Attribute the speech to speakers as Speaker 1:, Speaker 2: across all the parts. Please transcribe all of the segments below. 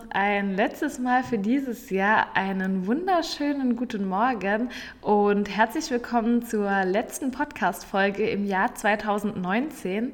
Speaker 1: noch ein letztes Mal für dieses Jahr einen wunderschönen guten Morgen und herzlich willkommen zur letzten Podcast-Folge im Jahr 2019.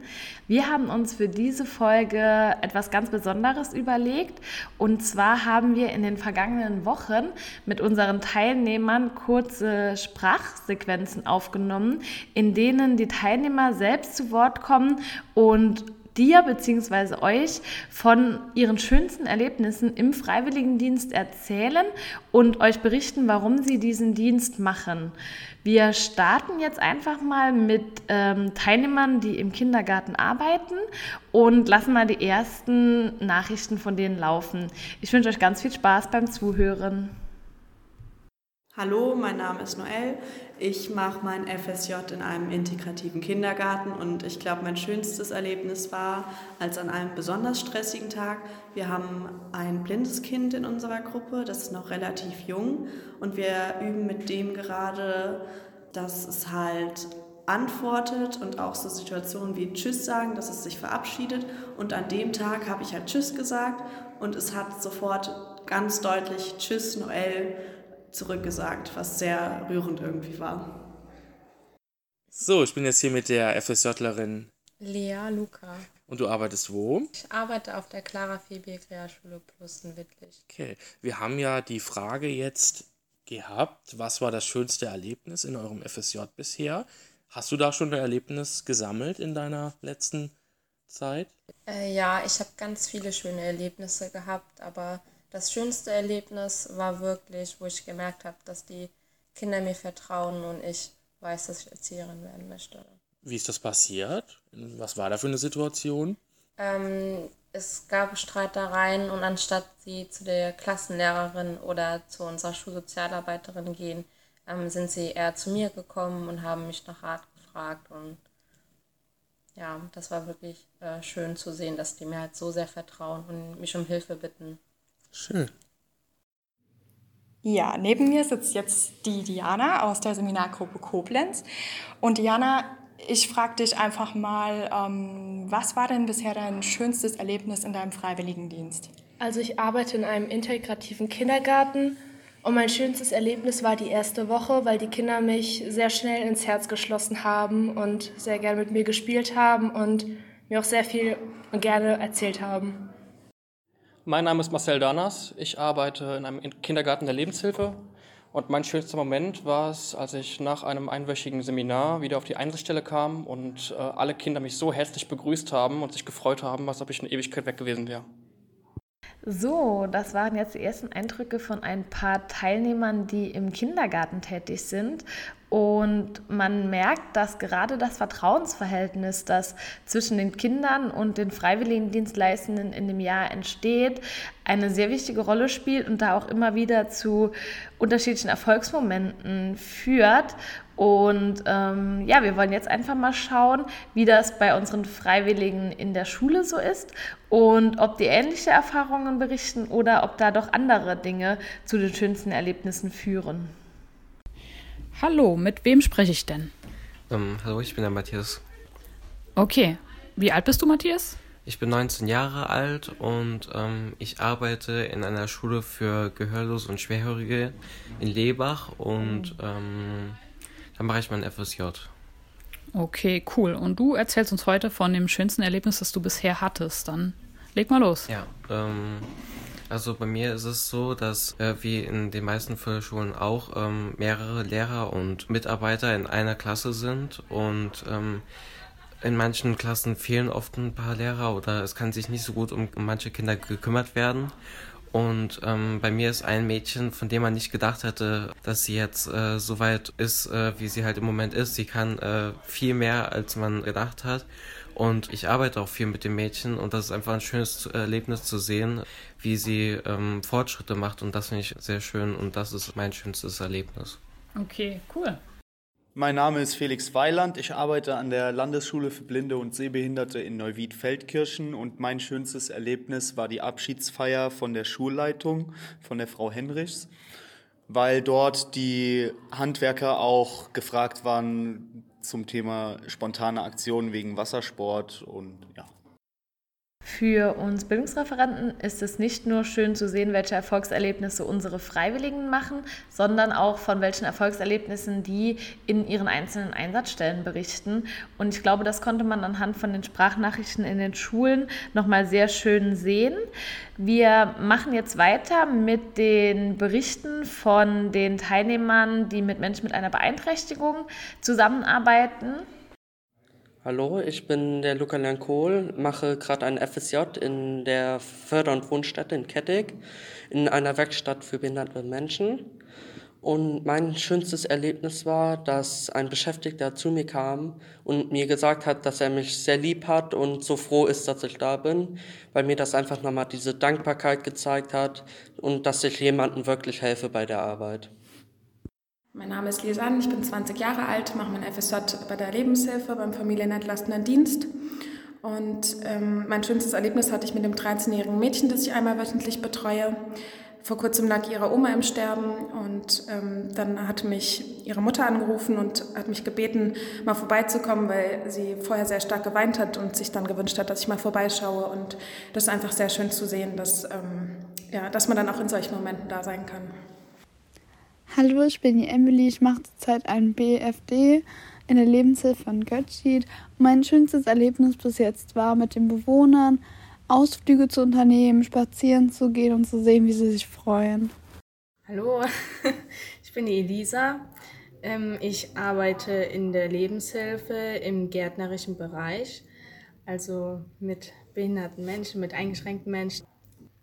Speaker 1: Wir haben uns für diese Folge etwas ganz Besonderes überlegt und zwar haben wir in den vergangenen Wochen mit unseren Teilnehmern kurze Sprachsequenzen aufgenommen, in denen die Teilnehmer selbst zu Wort kommen und dir bzw. euch von ihren schönsten Erlebnissen im Freiwilligendienst erzählen und euch berichten, warum sie diesen Dienst machen. Wir starten jetzt einfach mal mit ähm, Teilnehmern, die im Kindergarten arbeiten und lassen mal die ersten Nachrichten von denen laufen. Ich wünsche euch ganz viel Spaß beim Zuhören.
Speaker 2: Hallo, mein Name ist Noel. Ich mache mein FSJ in einem integrativen Kindergarten und ich glaube, mein schönstes Erlebnis war, als an einem besonders stressigen Tag, wir haben ein blindes Kind in unserer Gruppe, das ist noch relativ jung und wir üben mit dem gerade, dass es halt antwortet und auch so Situationen wie Tschüss sagen, dass es sich verabschiedet und an dem Tag habe ich halt Tschüss gesagt und es hat sofort ganz deutlich Tschüss Noel zurückgesagt, was sehr rührend irgendwie war.
Speaker 3: So, ich bin jetzt hier mit der FSJlerin
Speaker 4: Lea Luca.
Speaker 3: Und du arbeitest wo?
Speaker 4: Ich arbeite auf der Clara Febier Realschule Plus in Wittlich.
Speaker 3: Okay, wir haben ja die Frage jetzt gehabt, was war das schönste Erlebnis in eurem FSJ bisher? Hast du da schon ein Erlebnis gesammelt in deiner letzten Zeit?
Speaker 4: Äh, ja, ich habe ganz viele schöne Erlebnisse gehabt, aber das schönste Erlebnis war wirklich, wo ich gemerkt habe, dass die Kinder mir vertrauen und ich weiß, dass ich Erzieherin werden möchte.
Speaker 3: Wie ist das passiert? Was war da für eine Situation?
Speaker 4: Ähm, es gab Streitereien und anstatt sie zu der Klassenlehrerin oder zu unserer Schulsozialarbeiterin gehen, ähm, sind sie eher zu mir gekommen und haben mich nach Rat gefragt. Und ja, das war wirklich äh, schön zu sehen, dass die mir halt so sehr vertrauen und mich um Hilfe bitten.
Speaker 3: Schön.
Speaker 5: Ja, neben mir sitzt jetzt die Diana aus der Seminargruppe Koblenz. Und Diana, ich frage dich einfach mal, ähm, was war denn bisher dein schönstes Erlebnis in deinem Freiwilligendienst?
Speaker 6: Also ich arbeite in einem integrativen Kindergarten und mein schönstes Erlebnis war die erste Woche, weil die Kinder mich sehr schnell ins Herz geschlossen haben und sehr gerne mit mir gespielt haben und mir auch sehr viel und gerne erzählt haben.
Speaker 7: Mein Name ist Marcel Danas. Ich arbeite in einem Kindergarten der Lebenshilfe. Und mein schönster Moment war es, als ich nach einem einwöchigen Seminar wieder auf die Einsatzstelle kam und äh, alle Kinder mich so herzlich begrüßt haben und sich gefreut haben, als ob ich eine Ewigkeit weg gewesen wäre.
Speaker 1: So, das waren jetzt die ersten Eindrücke von ein paar Teilnehmern, die im Kindergarten tätig sind. Und man merkt, dass gerade das Vertrauensverhältnis, das zwischen den Kindern und den Freiwilligendienstleistenden in dem Jahr entsteht, eine sehr wichtige Rolle spielt und da auch immer wieder zu unterschiedlichen Erfolgsmomenten führt. Und ähm, ja, wir wollen jetzt einfach mal schauen, wie das bei unseren Freiwilligen in der Schule so ist und ob die ähnliche Erfahrungen berichten oder ob da doch andere Dinge zu den schönsten Erlebnissen führen.
Speaker 8: Hallo, mit wem spreche ich denn?
Speaker 9: Ähm, hallo, ich bin der Matthias.
Speaker 8: Okay, wie alt bist du, Matthias?
Speaker 9: Ich bin 19 Jahre alt und ähm, ich arbeite in einer Schule für Gehörlose und Schwerhörige in Lebach und ähm, dann mache ich mein FSJ.
Speaker 8: Okay, cool. Und du erzählst uns heute von dem schönsten Erlebnis, das du bisher hattest. Dann leg mal los.
Speaker 9: Ja, ähm, also bei mir ist es so, dass äh, wie in den meisten Förderschulen auch ähm, mehrere Lehrer und Mitarbeiter in einer Klasse sind und ähm, in manchen Klassen fehlen oft ein paar Lehrer oder es kann sich nicht so gut um, manche Kinder gekümmert werden. Und ähm, bei mir ist ein Mädchen, von dem man nicht gedacht hätte, dass sie jetzt äh, so weit ist, äh, wie sie halt im Moment ist. Sie kann äh, viel mehr, als man gedacht hat. Und ich arbeite auch viel mit dem Mädchen und das ist einfach ein schönes Erlebnis zu sehen, wie sie ähm, Fortschritte macht und das finde ich sehr schön und das ist mein schönstes Erlebnis.
Speaker 8: Okay, cool.
Speaker 10: Mein Name ist Felix Weiland. Ich arbeite an der Landesschule für Blinde und Sehbehinderte in Neuwied-Feldkirchen und mein schönstes Erlebnis war die Abschiedsfeier von der Schulleitung, von der Frau Henrichs, weil dort die Handwerker auch gefragt waren zum Thema spontane Aktionen wegen Wassersport und ja.
Speaker 1: Für uns Bildungsreferenten ist es nicht nur schön zu sehen, welche Erfolgserlebnisse unsere Freiwilligen machen, sondern auch von welchen Erfolgserlebnissen die in ihren einzelnen Einsatzstellen berichten. Und ich glaube, das konnte man anhand von den Sprachnachrichten in den Schulen nochmal sehr schön sehen. Wir machen jetzt weiter mit den Berichten von den Teilnehmern, die mit Menschen mit einer Beeinträchtigung zusammenarbeiten.
Speaker 11: Hallo, ich bin der Luca Lernkohl, mache gerade ein FSJ in der Förder- und Wohnstätte in Kettig in einer Werkstatt für behinderte Menschen. Und mein schönstes Erlebnis war, dass ein Beschäftigter zu mir kam und mir gesagt hat, dass er mich sehr lieb hat und so froh ist, dass ich da bin, weil mir das einfach nochmal diese Dankbarkeit gezeigt hat und dass ich jemandem wirklich helfe bei der Arbeit.
Speaker 12: Mein Name ist Lisanne, ich bin 20 Jahre alt, mache mein FSJ bei der Lebenshilfe beim Familienentlastenden Dienst. Und ähm, mein schönstes Erlebnis hatte ich mit dem 13-jährigen Mädchen, das ich einmal wöchentlich betreue. Vor kurzem lag ihre Oma im Sterben und ähm, dann hat mich ihre Mutter angerufen und hat mich gebeten, mal vorbeizukommen, weil sie vorher sehr stark geweint hat und sich dann gewünscht hat, dass ich mal vorbeischaue. Und das ist einfach sehr schön zu sehen, dass, ähm, ja, dass man dann auch in solchen Momenten da sein kann.
Speaker 13: Hallo, ich bin die Emily. Ich mache zurzeit ein BFD in der Lebenshilfe von Götzschied. Mein schönstes Erlebnis bis jetzt war mit den Bewohnern, Ausflüge zu unternehmen, spazieren zu gehen und zu sehen, wie sie sich freuen.
Speaker 14: Hallo, ich bin die Elisa. Ähm, ich arbeite in der Lebenshilfe im gärtnerischen Bereich, also mit behinderten Menschen, mit eingeschränkten Menschen.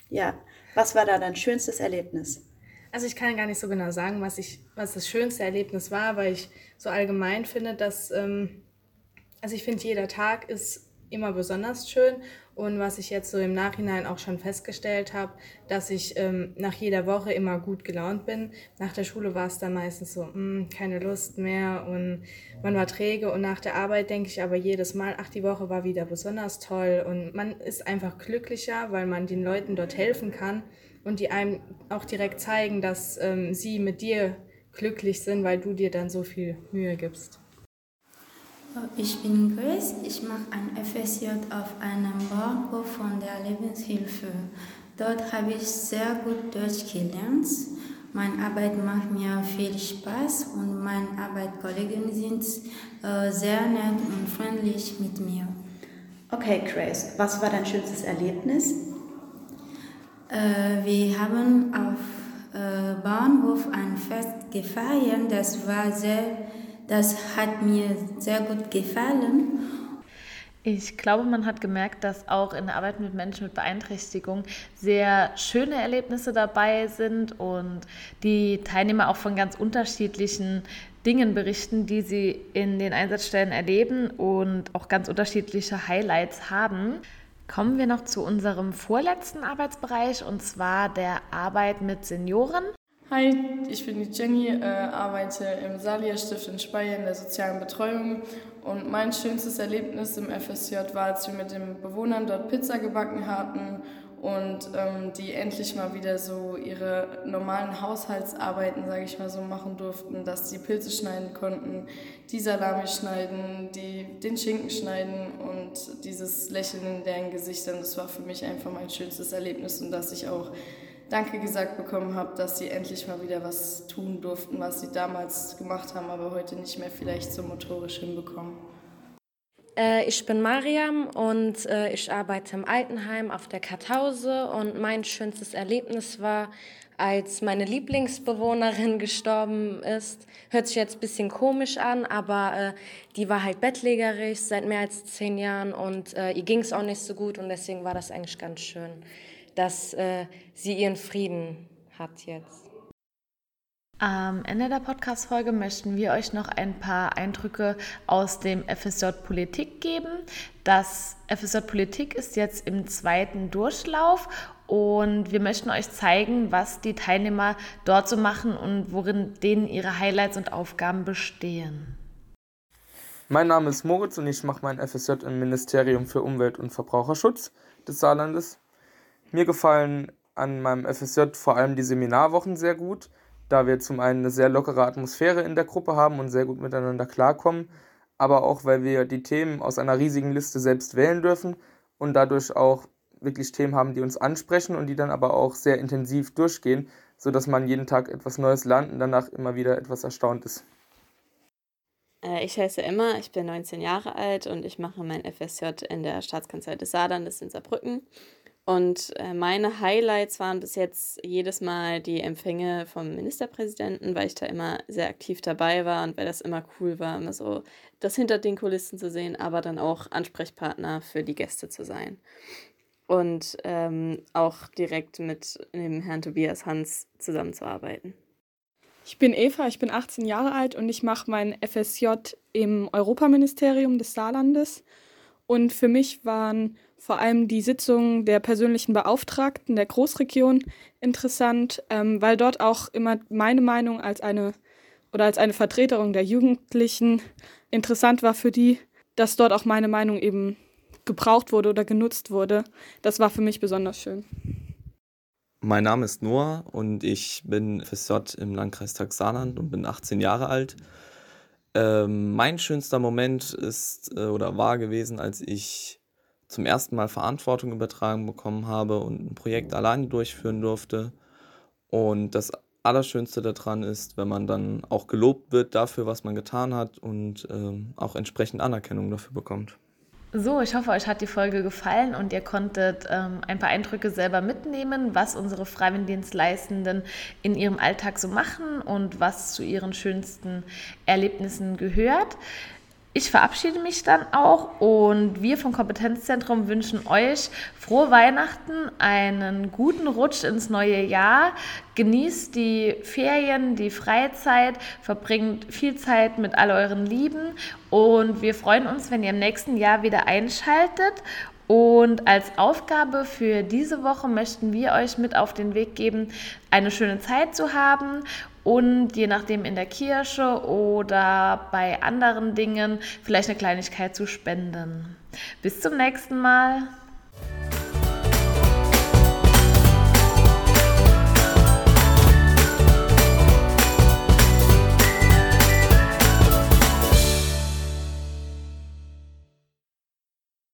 Speaker 15: Ja, was war da dein schönstes Erlebnis?
Speaker 14: Also ich kann gar nicht so genau sagen, was, ich, was das schönste Erlebnis war, weil ich so allgemein finde, dass, ähm, also ich finde, jeder Tag ist immer besonders schön. Und was ich jetzt so im Nachhinein auch schon festgestellt habe, dass ich ähm, nach jeder Woche immer gut gelaunt bin. Nach der Schule war es dann meistens so, mh, hm, keine Lust mehr und man war träge. Und nach der Arbeit denke ich aber jedes Mal, ach, die Woche war wieder besonders toll. Und man ist einfach glücklicher, weil man den Leuten dort helfen kann und die einem auch direkt zeigen, dass ähm, sie mit dir glücklich sind, weil du dir dann so viel Mühe gibst.
Speaker 16: Ich bin Grace, ich mache ein FSJ auf einem Bauernhof von der Lebenshilfe. Dort habe ich sehr gut Deutsch gelernt. Meine Arbeit macht mir viel Spaß und meine Arbeitskollegen sind äh, sehr nett und freundlich mit mir.
Speaker 15: Okay, Grace, was war dein schönstes Erlebnis?
Speaker 16: Äh, wir haben auf äh, Bahnhof ein Fest gefeiert. Das war sehr, das hat mir sehr gut gefallen.
Speaker 1: Ich glaube, man hat gemerkt, dass auch in der Arbeit mit Menschen mit Beeinträchtigung sehr schöne Erlebnisse dabei sind und die Teilnehmer auch von ganz unterschiedlichen Dingen berichten, die sie in den Einsatzstellen erleben und auch ganz unterschiedliche Highlights haben. Kommen wir noch zu unserem vorletzten Arbeitsbereich und zwar der Arbeit mit Senioren.
Speaker 17: Hi, ich bin die Jenny, äh, arbeite im Salia Stift in Speyer in der sozialen Betreuung und mein schönstes Erlebnis im FSJ war, als wir mit den Bewohnern dort Pizza gebacken hatten und ähm, die endlich mal wieder so ihre normalen Haushaltsarbeiten, sage ich mal so, machen durften, dass sie Pilze schneiden konnten, die Salami schneiden, die den Schinken schneiden und dieses Lächeln in deren Gesichtern, das war für mich einfach mein schönstes Erlebnis und dass ich auch Danke gesagt bekommen habe, dass sie endlich mal wieder was tun durften, was sie damals gemacht haben, aber heute nicht mehr vielleicht so motorisch hinbekommen.
Speaker 18: Äh, ich bin Mariam und äh, ich arbeite im Altenheim auf der Kartause und mein schönstes Erlebnis war, als meine Lieblingsbewohnerin gestorben ist. Hört sich jetzt ein bisschen komisch an, aber äh, die war halt bettlägerig seit mehr als zehn Jahren und ihr ging es auch nicht so gut und deswegen war das eigentlich ganz schön, dass sie ihren Frieden hat jetzt.
Speaker 1: Am Ende der Podcast-Folge möchten wir euch noch ein paar Eindrücke aus dem FSJ Politik geben. Das FSJ Politik ist jetzt im zweiten Durchlauf und wir möchten euch zeigen, was die Teilnehmer dort so machen und worin denen ihre Highlights und Aufgaben bestehen.
Speaker 3: Mein Name ist Moritz und ich mache mein FSJ im Ministerium für Umwelt und Verbraucherschutz des Saarlandes. Mir gefallen an meinem FSJ vor allem die Seminarwochen sehr gut da wir zum einen eine sehr lockere Atmosphäre in der Gruppe haben und sehr gut miteinander klarkommen, aber auch weil wir die Themen aus einer riesigen Liste selbst wählen dürfen und dadurch auch wirklich Themen haben, die uns ansprechen und die dann aber auch sehr intensiv durchgehen, sodass man jeden Tag etwas Neues lernt und danach immer wieder etwas erstaunt ist.
Speaker 19: Äh, ich heiße Emma, ich bin 19 Jahre alt und ich mache mein FSJ in der Staatskanzlei des Saarlandes in Saarbrücken. Und äh, meine Highlights waren bis jetzt jedes Mal die Empfänge vom Ministerpräsidenten, weil ich da immer sehr aktiv dabei war und weil das immer cool war, immer so das hinter den Kulissen zu sehen, aber dann auch Ansprechpartner für die Gäste zu sein. Und ähm, auch direkt mit dem Herrn Tobias Hans zusammenzuarbeiten.
Speaker 20: Ich bin Eva, ich bin 18 Jahre alt und ich mache mein FSJ im Europaministerium des Saarlandes. Und für mich waren vor allem die Sitzungen der persönlichen Beauftragten der Großregion interessant, ähm, weil dort auch immer meine Meinung als eine oder als eine Vertreterin der Jugendlichen interessant war für die, dass dort auch meine Meinung eben gebraucht wurde oder genutzt wurde. Das war für mich besonders schön.
Speaker 21: Mein Name ist Noah und ich bin FSJ im Landkreistag Saarland und bin 18 Jahre alt. Ähm, mein schönster Moment ist äh, oder war gewesen, als ich zum ersten Mal Verantwortung übertragen bekommen habe und ein Projekt alleine durchführen durfte. Und das Allerschönste daran ist, wenn man dann auch gelobt wird dafür, was man getan hat und ähm, auch entsprechend Anerkennung dafür bekommt.
Speaker 1: So, ich hoffe, euch hat die Folge gefallen und ihr konntet ähm, ein paar Eindrücke selber mitnehmen, was unsere Freiwilligendienstleistenden in ihrem Alltag so machen und was zu ihren schönsten Erlebnissen gehört. Ich verabschiede mich dann auch und wir vom Kompetenzzentrum wünschen euch frohe Weihnachten, einen guten Rutsch ins neue Jahr. Genießt die Ferien, die Freizeit, verbringt viel Zeit mit all euren Lieben und wir freuen uns, wenn ihr im nächsten Jahr wieder einschaltet und als Aufgabe für diese Woche möchten wir euch mit auf den Weg geben, eine schöne Zeit zu haben und je nachdem in der Kirche oder bei anderen Dingen vielleicht eine Kleinigkeit zu spenden. Bis zum nächsten Mal.